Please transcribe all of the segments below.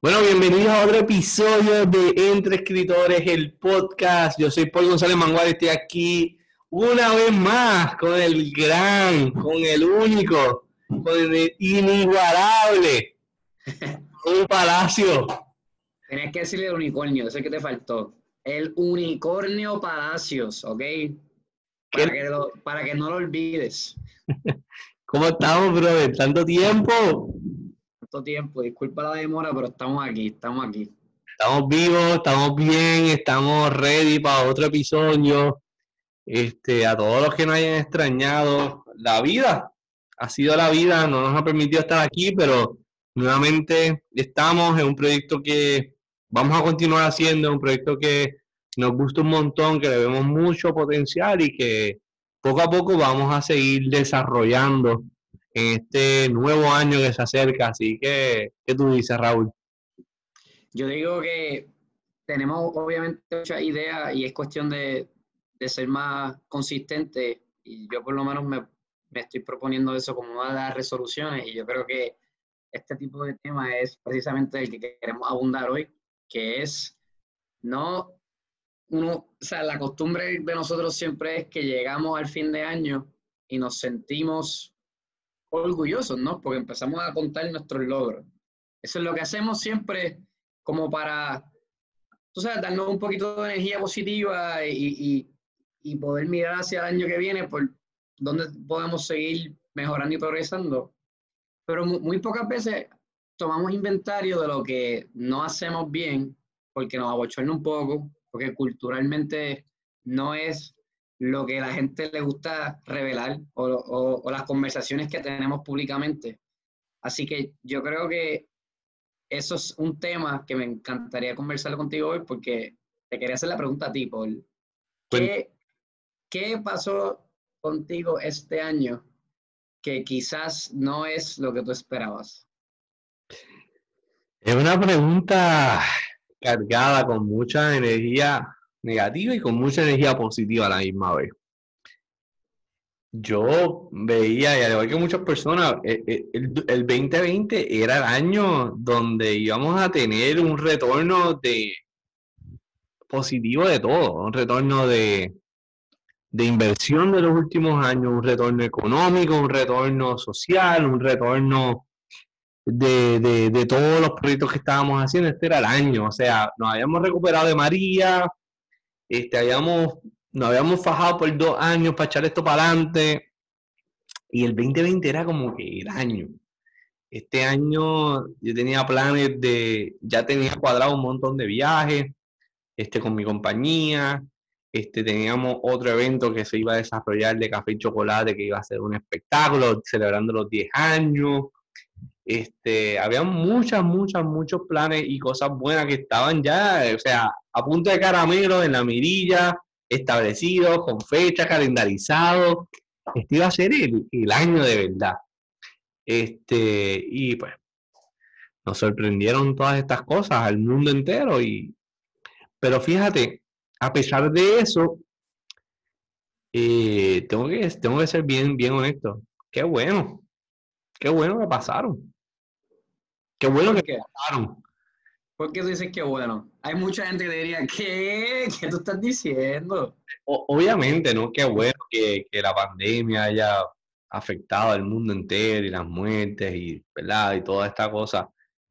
Bueno, bienvenidos a otro episodio de Entre Escritores, el podcast. Yo soy Paul González Mangual, estoy aquí una vez más con el gran, con el único, con el inigualable, un palacio. Tenías que decirle el unicornio, eso es que te faltó. El unicornio Palacios, ¿ok? Para que, para que no lo olvides. ¿Cómo estamos, brother? ¿Tanto tiempo? Tiempo. Disculpa la demora, pero estamos aquí, estamos aquí. Estamos vivos, estamos bien, estamos ready para otro episodio. Este, a todos los que nos hayan extrañado, la vida ha sido la vida, no nos ha permitido estar aquí, pero nuevamente estamos en un proyecto que vamos a continuar haciendo, un proyecto que nos gusta un montón, que le vemos mucho potencial y que poco a poco vamos a seguir desarrollando este nuevo año que se acerca. Así que, ¿qué tú dices, Raúl? Yo digo que tenemos obviamente muchas ideas y es cuestión de, ser más consistente y yo por lo menos me, estoy proponiendo eso como una de las resoluciones y yo creo que este tipo de tema es precisamente el que queremos abundar hoy, que es no uno, o sea, la costumbre de nosotros siempre es que llegamos al fin de año y nos sentimos orgullosos, ¿no? Porque empezamos a contar nuestros logros. Eso es lo que hacemos siempre como para, tú sabes, darnos un poquito de energía positiva y, poder mirar hacia el año que viene por dónde podemos seguir mejorando y progresando. Pero muy, pocas veces tomamos inventario de lo que no hacemos bien porque nos abochorna un poco, porque culturalmente no es lo que la gente le gusta revelar o, las conversaciones que tenemos públicamente. Así que yo creo que eso es un tema que me encantaría conversar contigo hoy porque te quería hacer la pregunta a ti, Paul. ¿Qué, ¿Qué pasó contigo este año que quizás no es lo que tú esperabas? Es una pregunta cargada con mucha energía negativa y con mucha energía positiva a la misma vez. Yo veía, y al que muchas personas, eh, eh, el, 2020 era el año donde íbamos a tener un retorno de positivo de todo, un retorno de, de inversión de los últimos años, un retorno económico, un retorno social, un retorno de, de, todos los proyectos que estábamos haciendo. Este era el año, o sea, nos habíamos recuperado de María, este, habíamos, nos habíamos fajado por dos años para echar esto para adelante. Y el 2020 era como que el año. Este año yo tenía planes de, ya tenía cuadrado un montón de viajes este, con mi compañía. Este, teníamos otro evento que se iba a desarrollar de café y chocolate, que iba a ser un espectáculo celebrando los 10 años. Este, había muchas, muchas, muchos planes y cosas buenas que estaban ya, o sea, a punto de caramelo en la mirilla, establecidos, con fecha, calendarizado. Este iba a ser el, el año de verdad. Este, y pues nos sorprendieron todas estas cosas al mundo entero. Y, pero fíjate, a pesar de eso, eh, tengo, que, tengo que ser bien, bien honesto. Qué bueno, qué bueno que pasaron. Qué bueno que pasaron. ¿Por qué tú dices que bueno? Hay mucha gente que diría, ¿qué? ¿Qué tú estás diciendo? obviamente, ¿no? Qué bueno que, la pandemia haya afectado al mundo entero y las muertes y, ¿verdad? y toda esta cosa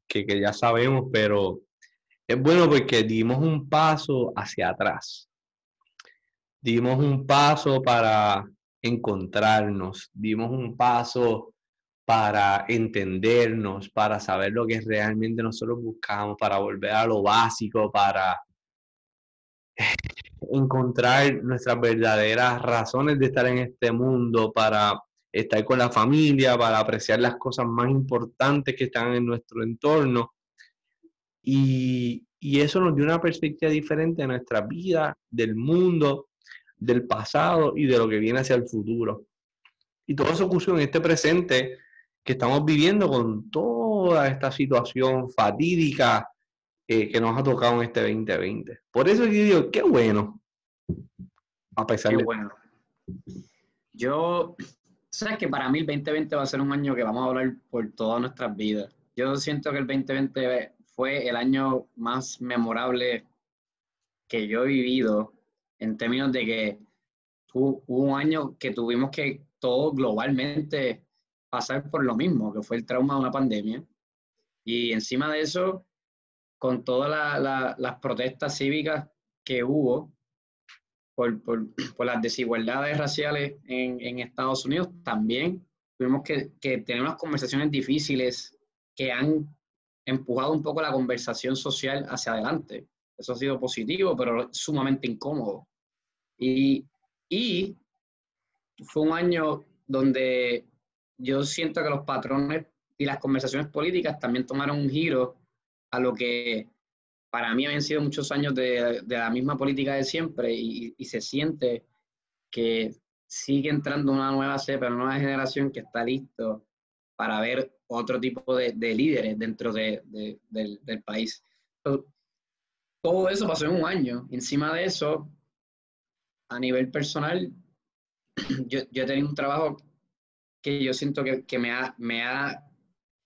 que, que ya sabemos, pero es bueno porque dimos un paso hacia atrás. Dimos un paso para encontrarnos, dimos un paso para entendernos, para saber lo que realmente nosotros buscamos, para volver a lo básico, para encontrar nuestras verdaderas razones de estar en este mundo, para estar con la familia, para apreciar las cosas más importantes que están en nuestro entorno. Y, y eso nos dio una perspectiva diferente de nuestra vida, del mundo, del pasado y de lo que viene hacia el futuro. Y todo eso ocurrió en este presente que estamos viviendo con toda esta situación fatídica eh, que nos ha tocado en este 2020. Por eso yo digo, qué bueno. A pesar qué de... bueno. Yo, sabes que para mí el 2020 va a ser un año que vamos a hablar por todas nuestras vidas. Yo siento que el 2020 fue el año más memorable que yo he vivido en términos de que hubo un año que tuvimos que todo globalmente pasar por lo mismo, que fue el trauma de una pandemia. Y encima de eso, con todas las protestas cívicas que hubo por, las desigualdades raciales en, Estados Unidos, también tuvimos que, que tener unas conversaciones difíciles que han empujado un poco la conversación social hacia adelante. Eso ha sido positivo, pero sumamente incómodo. Y fue un año donde yo siento que los patrones y las conversaciones políticas también tomaron un giro a lo que para mí habían sido muchos años de, de la misma política de siempre y, se siente que sigue entrando una nueva cepa, una nueva generación que está listo para ver otro tipo de, de líderes dentro de, del, del, país. todo eso pasó en un año. Encima de eso, a nivel personal, yo, yo he tenido un trabajo que yo siento que, que me, ha, me ha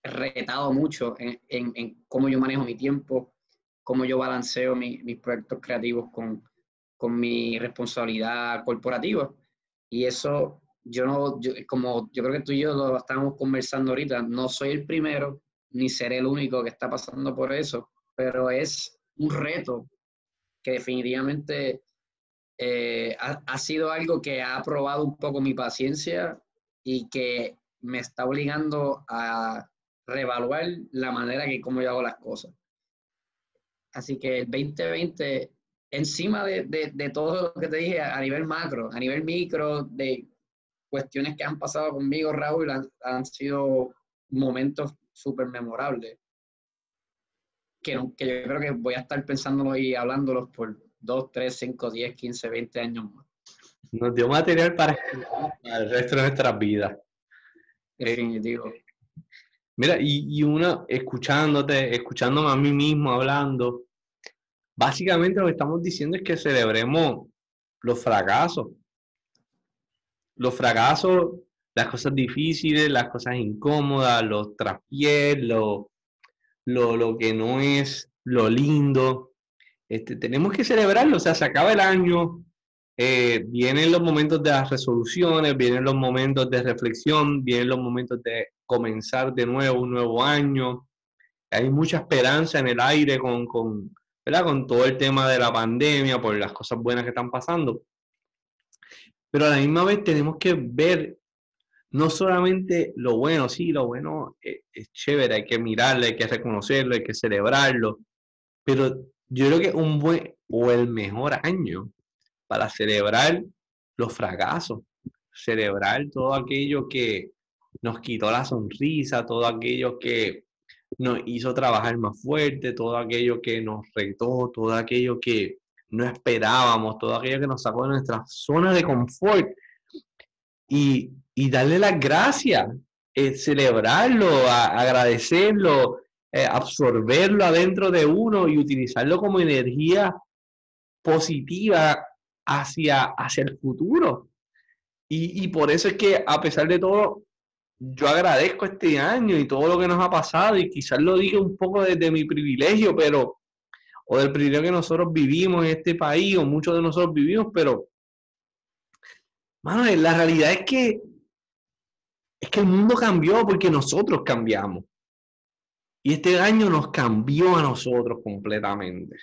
retado mucho en, en, en, cómo yo manejo mi tiempo, cómo yo balanceo mi, mis proyectos creativos con, con mi responsabilidad corporativa. Y eso, yo no, yo, como yo creo que tú y yo lo estamos conversando ahorita, no soy el primero, ni seré el único que está pasando por eso, pero es un reto que definitivamente eh, ha, ha, sido algo que ha probado un poco mi paciencia y que me está obligando a reevaluar la manera que como yo hago las cosas. Así que el 2020, encima de, de, de todo lo que te dije a, nivel macro, a nivel micro, de cuestiones que han pasado conmigo, Raúl, han, han sido momentos súper memorables. Que, que, yo creo que voy a estar pensándolo y hablándolos por 2, 3, 5, 10, 15, 20 años más. Nos dio material para, para el resto de nuestras vidas. Definitivo. Eh, Mira, y, y uno escuchándote, escuchándome a mí mismo hablando, básicamente lo que estamos diciendo es que celebremos los fracasos. Los fracasos, las cosas difíciles, las cosas incómodas, los traspiés, lo, lo, lo que no es lo lindo. Este, tenemos que celebrarlo, o sea, se acaba el año, eh, vienen los momentos de las resoluciones, vienen los momentos de reflexión, vienen los momentos de comenzar de nuevo un nuevo año. Hay mucha esperanza en el aire con, con, ¿verdad? con todo el tema de la pandemia, por las cosas buenas que están pasando. Pero a la misma vez tenemos que ver no solamente lo bueno, sí, lo bueno es, es chévere, hay que mirarlo, hay que reconocerlo, hay que celebrarlo, pero yo creo que un buen o el mejor año para celebrar los fracasos, celebrar todo aquello que, nos quitó la sonrisa, todo aquello que nos hizo trabajar más fuerte, todo aquello que nos retó, todo aquello que no esperábamos, todo aquello que nos sacó de nuestra zona de confort. Y, y darle las gracias, eh, celebrarlo, agradecerlo, eh, absorberlo adentro de uno y utilizarlo como energía positiva hacia, hacia el futuro. Y, y por eso es que a pesar de todo, yo agradezco este año y todo lo que nos ha pasado y quizás lo diga un poco desde mi privilegio, pero, o del privilegio que nosotros vivimos en este país, o muchos de nosotros vivimos, pero, mano, la realidad es que, es que el mundo cambió porque nosotros cambiamos. Y este año nos cambió a nosotros completamente.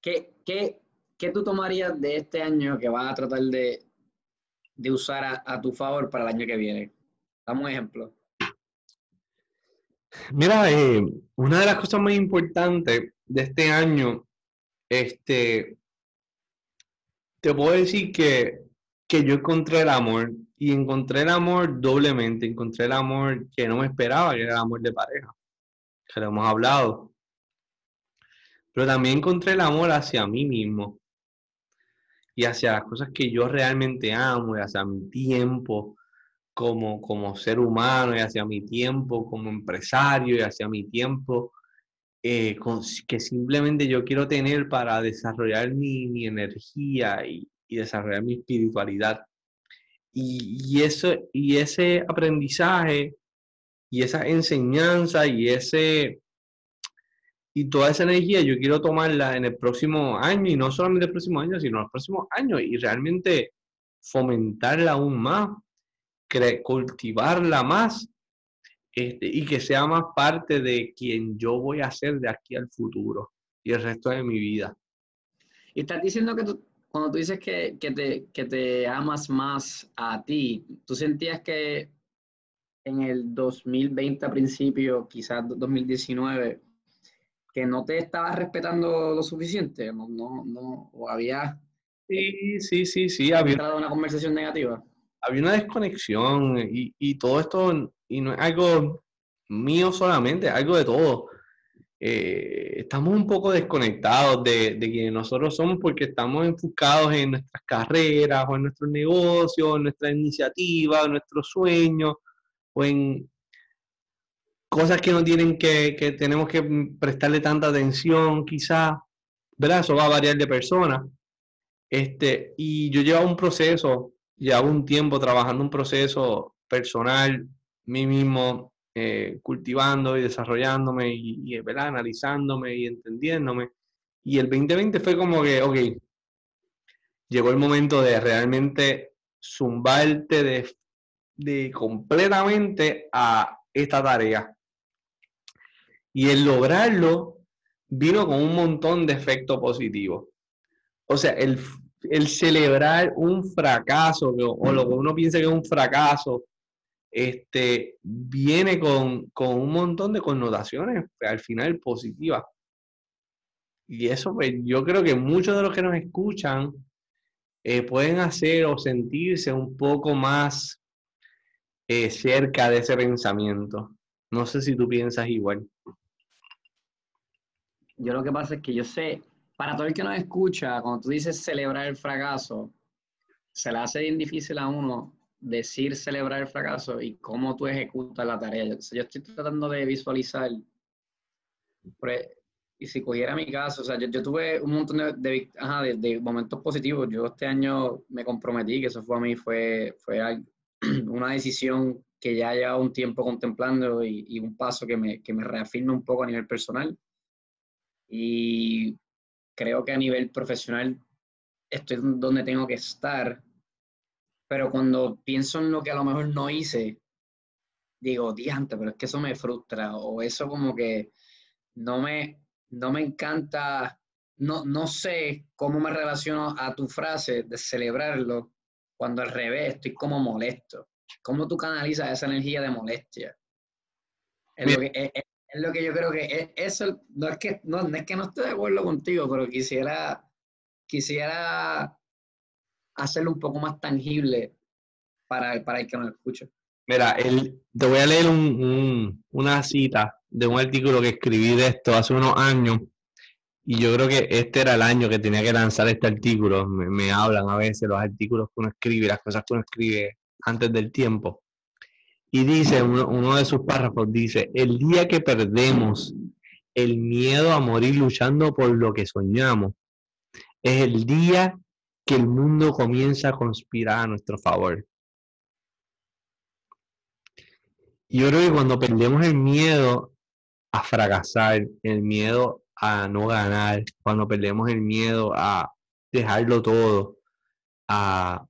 ¿Qué, qué, qué tú tomarías de este año que vas a tratar de, de usar a, a tu favor para el año que viene? Dame un ejemplo. Mira, eh, una de las cosas más importantes de este año, este, te puedo decir que, que yo encontré el amor y encontré el amor doblemente, encontré el amor que no me esperaba, que era el amor de pareja, que lo hemos hablado. Pero también encontré el amor hacia mí mismo y hacia las cosas que yo realmente amo y hacia mi tiempo, como, como ser humano y hacia mi tiempo como empresario y hacia mi tiempo eh, que simplemente yo quiero tener para desarrollar mi, mi energía y, y, desarrollar mi espiritualidad. Y, y, eso, y ese aprendizaje y esa enseñanza y ese, Y toda esa energía yo quiero tomarla en el próximo año, y no solamente el próximo año, sino los próximos años, y realmente fomentarla aún más, cultivarla más, este, y que sea más parte de quien yo voy a ser de aquí al futuro y el resto de mi vida. Y estás diciendo que tú, cuando tú dices que, que, te, que te amas más a ti, ¿tú sentías que en el 2020 a principio, quizás 2019, que no te estabas respetando lo suficiente? ¿No, no, no o había... Sí, sí, sí, sí. Había una conversación negativa. Había una desconexión y, y todo esto, y no es algo mío solamente, algo de todo. Eh, estamos un poco desconectados de, de quienes nosotros somos porque estamos enfocados en nuestras carreras o en nuestros negocios, en nuestra iniciativa, en nuestros sueños o en cosas que no tienen que, que tenemos que prestarle tanta atención, quizás, ¿verdad? Eso va a variar de persona. Este, y yo llevo un proceso, llevo un tiempo trabajando un proceso personal, mí mismo, eh, cultivando y desarrollándome y, analizándome y entendiéndome. Y el 2020 fue como que, ok, llegó el momento de realmente zumbarte de, de completamente a esta tarea. Y el lograrlo vino con un montón de efectos positivos. O sea, el, el celebrar un fracaso o lo que uno piensa que es un fracaso este, viene con, un montón de connotaciones al final positivas. Y eso, pues, yo creo que muchos de los que nos escuchan eh, pueden hacer o sentirse un poco más eh, cerca de ese pensamiento. No sé si tú piensas igual. Yo lo que pasa es que yo sé, para todo el que nos escucha, cuando tú dices celebrar el fracaso, se le hace bien difícil a uno decir celebrar el fracaso y cómo tú ejecutas la tarea. Yo, estoy tratando de visualizar, y si cogiera mi caso, o sea, yo, tuve un montón de, de, momentos positivos. Yo este año me comprometí, que eso fue a mí, fue, fue una decisión que ya lleva un tiempo contemplando y, y, un paso que me, que me reafirma un poco a nivel personal. Y creo que a nivel profesional estoy donde tengo que estar pero cuando pienso en lo que a lo mejor no hice, digo, diante, pero es que eso me frustra, o eso como que no me, no me encanta, no, no sé cómo me relaciono a tu frase de celebrarlo, cuando al revés estoy como molesto. ¿Cómo tú canalizas esa energía de molestia? Es lo que, es, lo que yo creo que eso, no es que no, es que no esté de acuerdo contigo, pero quisiera, quisiera hacerlo un poco más tangible para, para el que nos escuche. Mira, el, te voy a leer una cita de un artículo que escribí de esto hace unos años y yo creo que este era el año que tenía que lanzar este artículo. Me, hablan a veces los artículos que uno escribe, las cosas que uno escribe antes del tiempo. Y dice, uno, de sus párrafos dice, el día que perdemos el miedo a morir luchando por lo que soñamos, es el día que el mundo comienza a conspirar a nuestro favor. Yo creo que cuando perdemos el miedo a fracasar, el miedo a no ganar, cuando perdemos el miedo a dejarlo todo, a,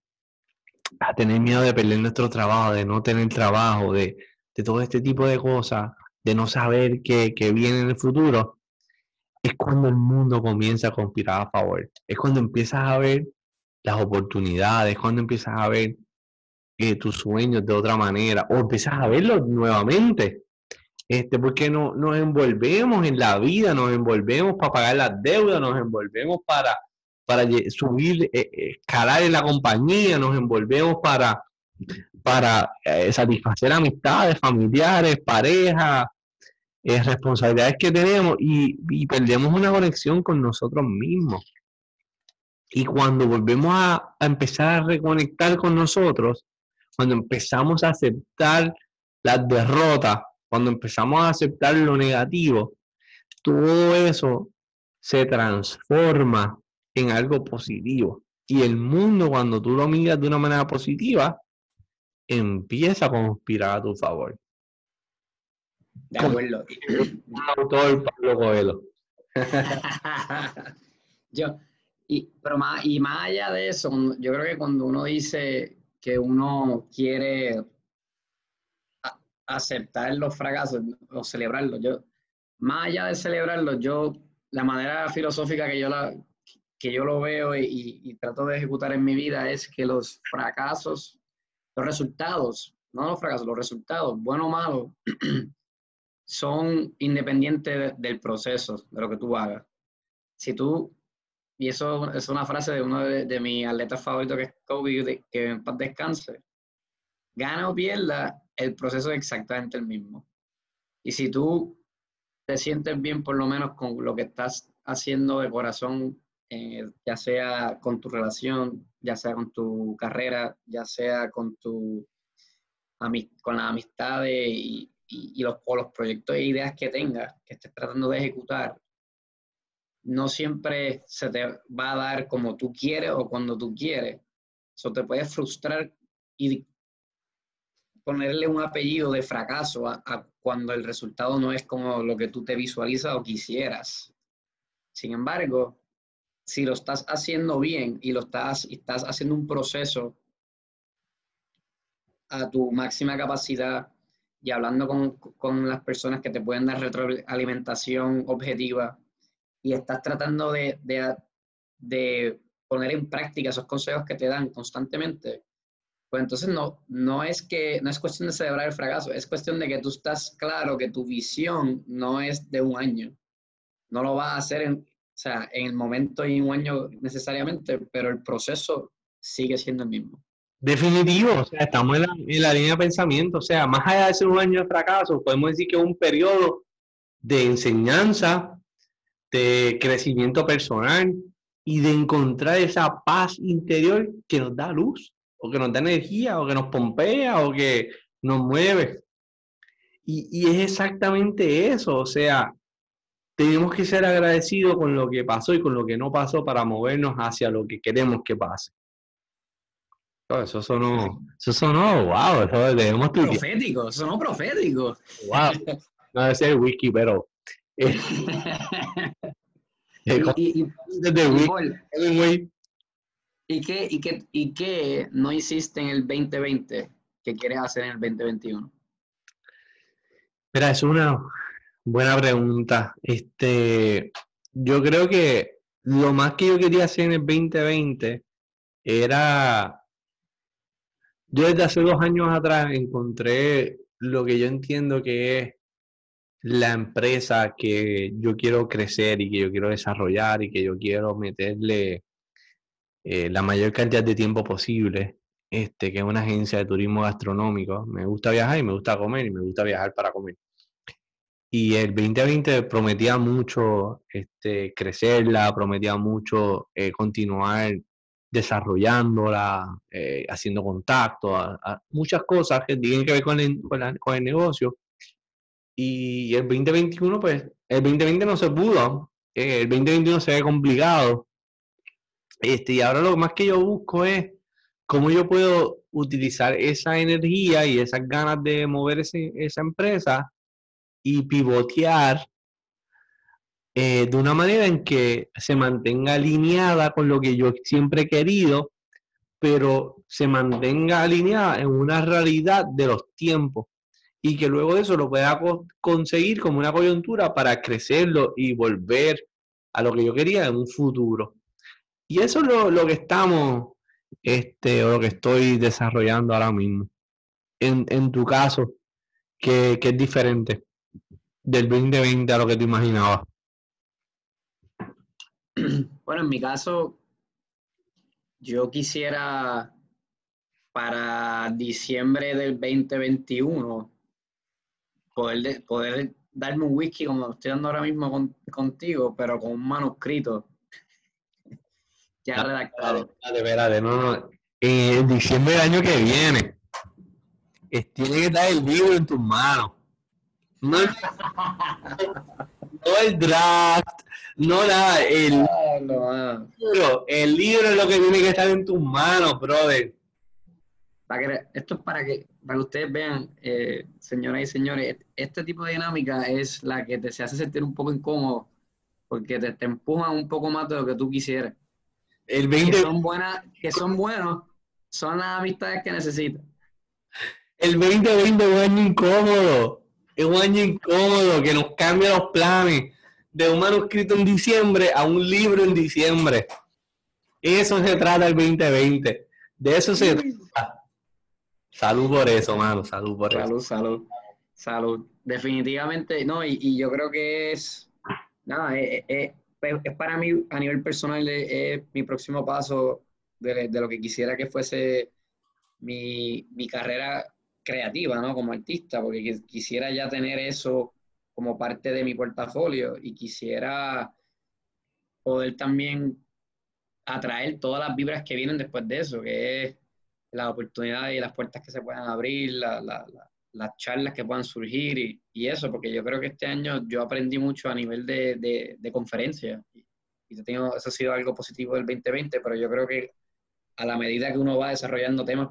tener miedo de perder nuestro trabajo, de no tener trabajo, de, todo este tipo de cosas, de no saber qué, qué viene en el futuro, es cuando el mundo comienza a conspirar a favor. Es cuando empiezas a ver las oportunidades, cuando empiezas a ver eh, tus sueños de otra manera o empiezas a verlos nuevamente. Este, porque no, nos envolvemos en la vida, nos envolvemos para pagar las deudas, nos envolvemos para, para subir, eh, escalar en la compañía, nos envolvemos para, para eh, satisfacer amistades, familiares, parejas, responsabilidades que tenemos y perdemos una conexión con nosotros mismos. Y cuando volvemos a, empezar a reconectar con nosotros, cuando empezamos a aceptar las derrotas, cuando empezamos a aceptar lo negativo, todo eso se transforma en algo positivo. Y el mundo, cuando tú lo miras de una manera positiva, empieza a conspirar a tu favor. De acuerdo. autor Pablo Coelho. yo, y, pero más, y más allá de eso, yo creo que cuando uno dice que uno quiere aceptar los fracasos o celebrarlos, yo, más allá de celebrarlos, yo, la manera filosófica que yo, la, que yo lo veo y, y trato de ejecutar en mi vida es que los fracasos, los resultados, no los fracasos, los resultados, bueno o malo, son independientes del proceso, de lo que tú hagas. Si tú y eso es una frase de uno de, mis atletas favoritos, que es Kobe, que en paz descanse. Gana o pierda, el proceso es exactamente el mismo. Y si tú te sientes bien por lo menos con lo que estás haciendo de corazón, eh, ya sea con tu relación, ya sea con tu carrera, ya sea con tu con las amistades y, los, o los proyectos e ideas que tengas, que estés tratando de ejecutar, no siempre se te va a dar como tú quieres o cuando tú quieres. Eso te puede frustrar y ponerle un apellido de fracaso a, cuando el resultado no es como lo que tú te visualizas o quisieras. Sin embargo, si lo estás haciendo bien y lo estás, estás haciendo un proceso a tu máxima capacidad y hablando con, con las personas que te pueden dar retroalimentación objetiva, y estás tratando de, de, poner en práctica esos consejos que te dan constantemente, pues entonces no, no, es que, no es cuestión de celebrar el fracaso, es cuestión de que tú estás claro que tu visión no es de un año. No lo vas a hacer en, o sea, en el momento y un año necesariamente, pero el proceso sigue siendo el mismo. Definitivo, o sea, estamos en la, en la, línea de pensamiento, o sea, más allá de ser un año de fracaso, podemos decir que es un periodo de enseñanza, de crecimiento personal y de encontrar esa paz interior que nos da luz, o que nos da energía, o que nos pompea, o que nos mueve. Y, y es exactamente eso, o sea, tenemos que ser agradecidos con lo que pasó y con lo que no pasó para movernos hacia lo que queremos que pase. eso sonó, eso sonó, wow, eso debemos Profético, sonó profético. Wow, no debe ser whisky, pero eh, y, qué, y, qué, ¿Y qué no hiciste en el 2020 que quieres hacer en el 2021? Mira, es una buena pregunta. Este, yo creo que lo más que yo quería hacer en el 2020 era, yo desde hace dos años atrás encontré lo que yo entiendo que es la empresa que yo quiero crecer y que yo quiero desarrollar y que yo quiero meterle eh, la mayor cantidad de tiempo posible, este, que es una agencia de turismo gastronómico. Me gusta viajar y me gusta comer y me gusta viajar para comer. Y el 2020 prometía mucho este, crecerla, prometía mucho eh, continuar desarrollándola, eh, haciendo contacto, muchas cosas que tienen que ver con con el negocio y el 2021, pues, el 2020 no se pudo. Eh, el 2021 se ve complicado. Este, y ahora lo más que yo busco es cómo yo puedo utilizar esa energía y esas ganas de mover esa empresa y pivotear eh, de una manera en que se mantenga alineada con lo que yo siempre he querido, pero se mantenga alineada en una realidad de los tiempos y que luego de eso lo pueda conseguir como una coyuntura para crecerlo y volver a lo que yo quería en un futuro. Y eso es lo, que estamos, este, o lo que estoy desarrollando ahora mismo. En, tu caso, que, es diferente del 2020 a lo que tú imaginabas. Bueno, en mi caso, yo quisiera para diciembre del 2021 poder, poder darme un whisky como estoy dando ahora mismo contigo, pero con un manuscrito ya redactado. Dale, espérate, no, no. En diciembre del año que viene, tiene que estar el libro en tus manos. No el, no el draft, no nada, el, libro, el libro es lo que tiene que estar en tus manos, brother. esto es para que para que ustedes vean, señoras y señores, este tipo de dinámica es la que te se hace sentir un poco incómodo porque te, te empujan un poco más de lo que tú quisieras. El 20... Que son, buenas, que son buenos, son las amistades que necesitas. El 2020 es un año incómodo. Es un año incómodo que nos cambia los planes de un manuscrito en diciembre a un libro en diciembre. Eso se trata el 2020. De eso se trata. Salud por eso, mano. Salud por salud, eso. Salud, salud. Definitivamente, no, y, yo creo que es, nada, es, para mí a nivel personal es, mi próximo paso de, lo que quisiera que fuese mi, mi carrera creativa, ¿no? Como artista, porque quisiera ya tener eso como parte de mi portafolio y quisiera poder también atraer todas las vibras que vienen después de eso, que es las oportunidades y las puertas que se puedan abrir, las charlas que puedan surgir y, y, eso, porque yo creo que este año yo aprendí mucho a nivel de, de, conferencia y, tengo, eso ha sido algo positivo del 2020, pero yo creo que a la medida que uno va desarrollando temas,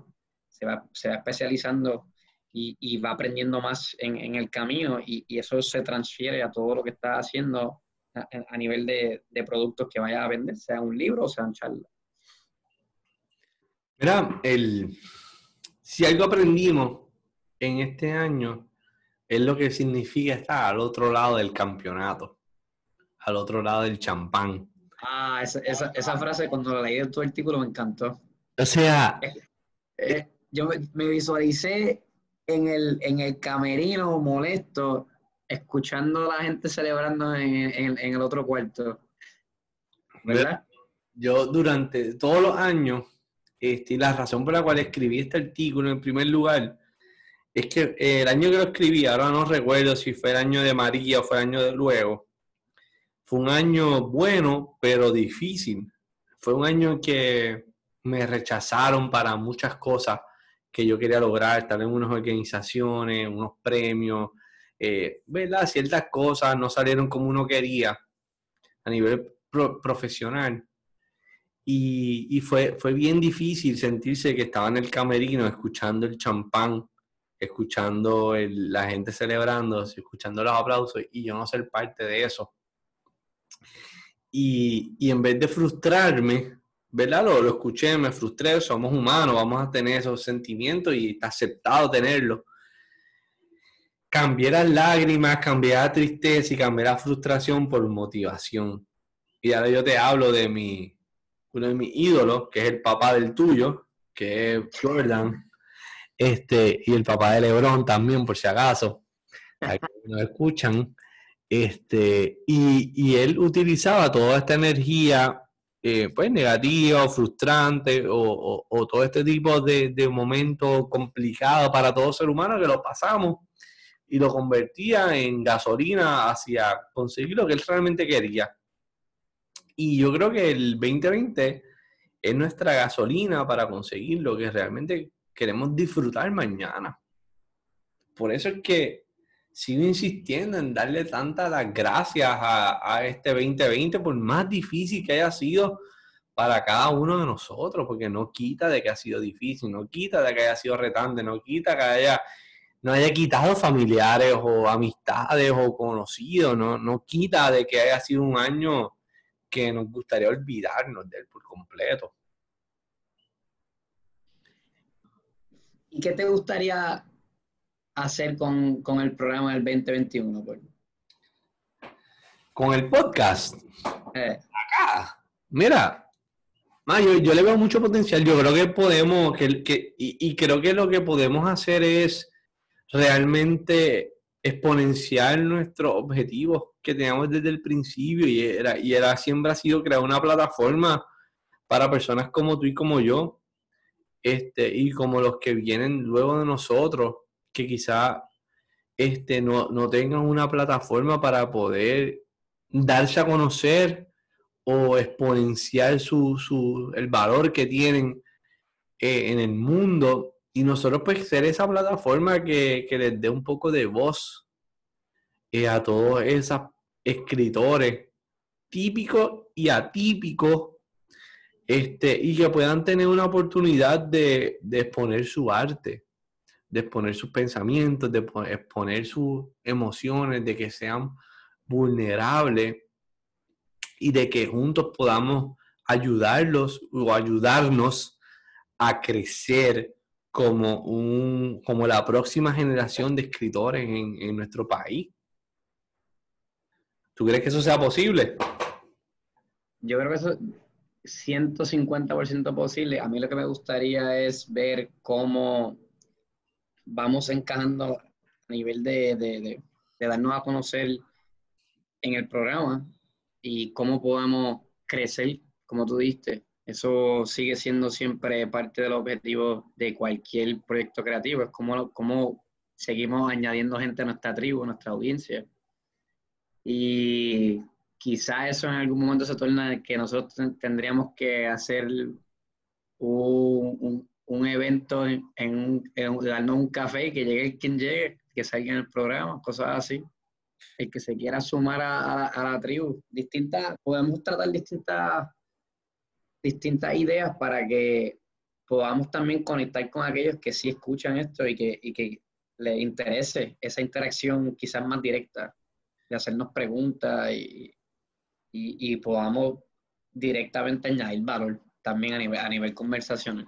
se va, se va especializando y, va aprendiendo más en, el camino y, eso se transfiere a todo lo que está haciendo a, nivel de, productos que vaya a vender, sea un libro o sea un charla. Mira, el, si algo aprendimos en este año es lo que significa estar al otro lado del campeonato, al otro lado del champán. Ah, esa, esa, esa frase cuando la leí en tu artículo me encantó. O sea... Eh, yo me visualicé en el, en el camerino molesto, escuchando a la gente celebrando en, el otro cuarto. ¿Verdad? Yo durante todos los años, este, la razón por la cual escribí este artículo en primer lugar, es que el año que lo escribí, ahora no recuerdo si fue el año de María o fue el año de luego, fue un año bueno, pero difícil. Fue un año que me rechazaron para muchas cosas que yo quería lograr, estar en unas organizaciones, unos premios, eh, ¿verdad? Ciertas cosas no salieron como uno quería a nivel profesional. Y, fue, fue bien difícil sentirse que estaba en el camerino escuchando el champán, escuchando la gente celebrando, escuchando los aplausos y yo no ser parte de eso. Y, y en vez de frustrarme, ¿verdad? Lo, escuché, me frustré, somos humanos, vamos a tener esos sentimientos y está aceptado tenerlos. Cambié las lágrimas, cambié la tristeza y cambié la frustración por motivación. Y ahora yo te hablo de mi, uno de mis ídolos, que es el papá del tuyo, que es Jordan, este, y el papá de Lebron también, por si acaso, nos escuchan. Este, y, y él utilizaba toda esta energía eh, pues negativo, frustrante o, todo este tipo de, de momentos complicados para todo ser humano que lo pasamos y lo convertía en gasolina hacia conseguir lo que él realmente quería. Y yo creo que el 2020 es nuestra gasolina para conseguir lo que realmente queremos disfrutar mañana. Por eso es que sigo insistiendo en darle tantas las gracias a, a, este 2020, por más difícil que haya sido para cada uno de nosotros, porque no quita de que ha sido difícil, no quita de que haya sido retante, no quita que haya, no haya quitado familiares o amistades o conocidos, no, no quita de que haya sido un año que nos gustaría olvidarnos de él por completo. ¿Y qué te gustaría hacer con, el programa del 2021? Pues? Con el podcast. Eh. Acá. Mira, yo, le veo mucho potencial. Yo creo que podemos, que, que y, creo que lo que podemos hacer es realmente exponenciar nuestros objetivos que teníamos desde el principio y era, y era siempre ha sido crear una plataforma para personas como tú y como yo, este, y como los que vienen luego de nosotros, que quizá este, no, no tengan una plataforma para poder darse a conocer o exponenciar su, el valor que tienen eh, en el mundo. Y nosotros pues ser esa plataforma que, les dé un poco de voz eh, a todos esos escritores típicos y atípicos este, y que puedan tener una oportunidad de, de exponer su arte de exponer sus pensamientos, de exponer sus emociones, de que sean vulnerables y de que juntos podamos ayudarlos o ayudarnos a crecer como, un, como la próxima generación de escritores en, en nuestro país. ¿Tú crees que eso sea posible? Yo creo que eso 150% posible. A mí lo que me gustaría es ver cómo vamos encajando a nivel de, de, de, darnos a conocer en el programa y cómo podamos crecer, como tú diste. Eso sigue siendo siempre parte del objetivo de cualquier proyecto creativo. Es como, como seguimos añadiendo gente a nuestra tribu, a nuestra audiencia. Y quizá eso en algún momento se torna que nosotros tendríamos que hacer un, un, evento en, en, un café y que llegue quien llegue, que salga en el programa, cosas así. El que se quiera sumar a, la tribu. Distintas, podemos tratar distintas, distintas ideas para que podamos también conectar con aquellos que sí escuchan esto y que, y que les interese esa interacción quizás más directa, de hacernos preguntas y, y, podamos directamente añadir valor también a nivel, a nivel conversacional.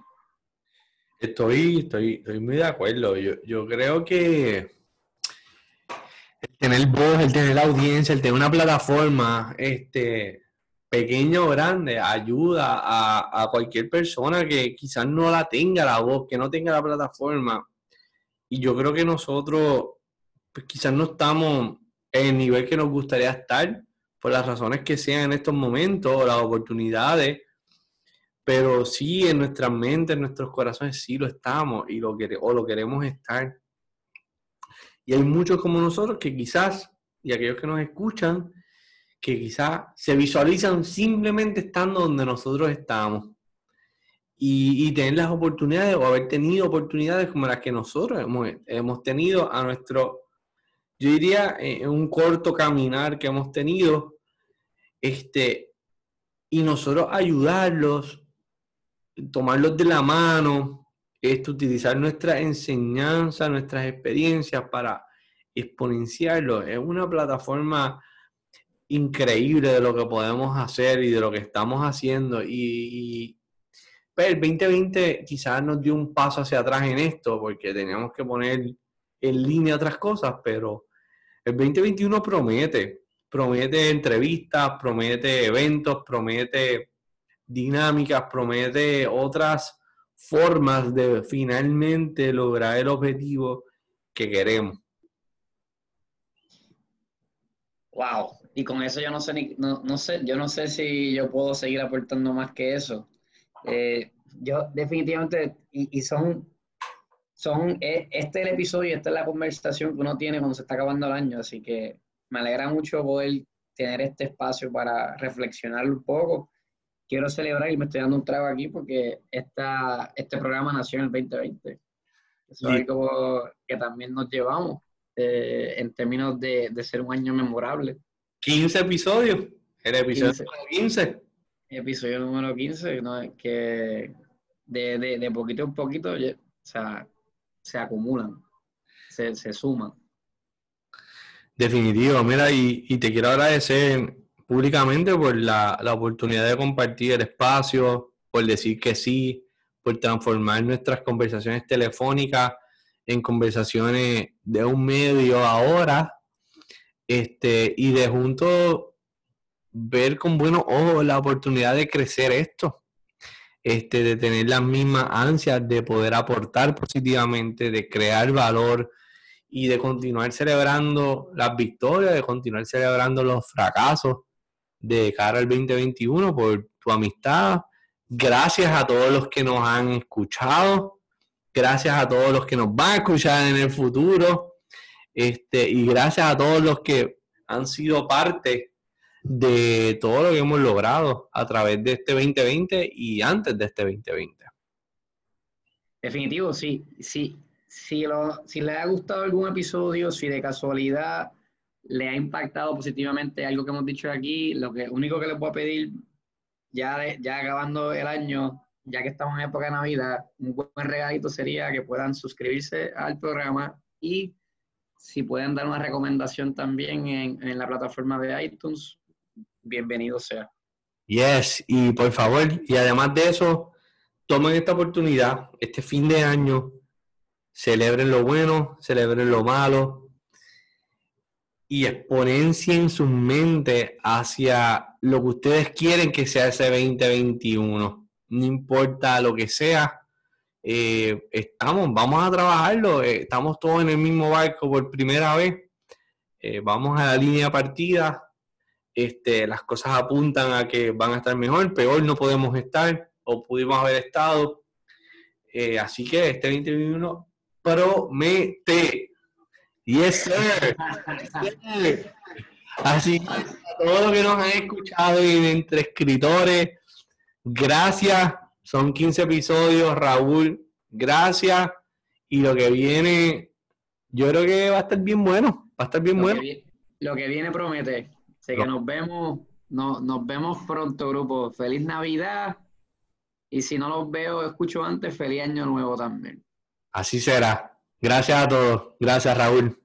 Estoy, estoy, estoy muy de acuerdo. Yo, yo creo que el tener voz, el tener audiencia, el tener una plataforma, este, pequeña o grande, ayuda a, a, cualquier persona que quizás no la tenga la voz, que no tenga la plataforma. Y yo creo que nosotros, pues quizás no estamos en el nivel que nos gustaría estar, por las razones que sean en estos momentos, las oportunidades, pero sí en nuestras mentes, en nuestros corazones, sí lo estamos y lo o lo queremos estar. Y hay muchos como nosotros que quizás, y aquellos que nos escuchan, que quizás se visualizan simplemente estando donde nosotros estamos. Y, tener las oportunidades o haber tenido oportunidades como las que nosotros hemos, tenido a nuestro, yo diría, en un corto caminar que hemos tenido, este, y nosotros ayudarlos, tomarlos de la mano, esto, utilizar nuestra enseñanza, nuestras experiencias para exponenciarlo. Es una plataforma increíble de lo que podemos hacer y de lo que estamos haciendo. Y, pues, el 2020 quizás nos dio un paso hacia atrás en esto, porque teníamos que poner en línea otras cosas, pero el 2021 promete promete entrevistas, promete eventos, promete dinámicas, promete otras formas de finalmente lograr el objetivo que queremos. Wow, y con eso yo no sé ni, no, no, sé, yo no sé si yo puedo seguir aportando más que eso. Eh, yo definitivamente, y, son, son, e, este es el episodio, esta es la conversación que uno tiene cuando se está acabando el año, así que me alegra mucho poder tener este espacio para reflexionar un poco. Quiero celebrar y me estoy dando un trago aquí porque esta, este programa nació en el 2020. Eso es algo que también nos llevamos eh, en términos de, de, ser un año memorable. 15 episodios. El episodio 15. número 15. Episodio número 15, ¿no? que de, de, de poquito en poquito o sea, se acumulan, se, se suman. Definitivo, mira, y, te quiero agradecer públicamente por la, oportunidad de compartir el espacio, por decir que sí, por transformar nuestras conversaciones telefónicas en conversaciones de un medio ahora, este, y de juntos ver con buenos ojos la oportunidad de crecer esto, este, de tener las mismas ansias de poder aportar positivamente, de crear valor, y de continuar celebrando las victorias, de continuar celebrando los fracasos de cara al 2021 por tu amistad. Gracias a todos los que nos han escuchado. Gracias a todos los que nos van a escuchar en el futuro. Este, y gracias a todos los que han sido parte de todo lo que hemos logrado a través de este 2020 y antes de este 2020. Definitivo, sí, sí si, lo, si le ha gustado algún episodio, si de casualidad le ha impactado positivamente algo que hemos dicho aquí, lo único que les voy a pedir, ya, ya acabando el año, ya que estamos en época de Navidad, un buen regalito sería que puedan suscribirse al programa y si pueden dar una recomendación también en, en la plataforma de iTunes, bienvenido sea. Yes, y por favor, y además de eso, tomen esta oportunidad, este fin de año, celebren lo bueno, celebren lo malo y exponencien su mente hacia lo que ustedes quieren que sea ese 2021. No importa lo que sea, eh, estamos, vamos a trabajarlo, eh, estamos todos en el mismo barco por primera vez, eh, vamos a la línea partida, este, las cosas apuntan a que van a estar mejor, peor no podemos estar o pudimos haber estado. Así que este 2021 promete. Yes, sir. Así que a todos los que nos han escuchado entre escritores, gracias. Son 15 episodios, Raúl. Gracias. Y lo que viene, yo creo que va a estar bien bueno. Va a estar bien bueno. lo que viene promete. Así que nos vemos, no, nos vemos pronto, grupo. Feliz Navidad. Y si no los veo, escucho antes, feliz año nuevo también. Así será. Gracias a todos. Gracias, Raúl.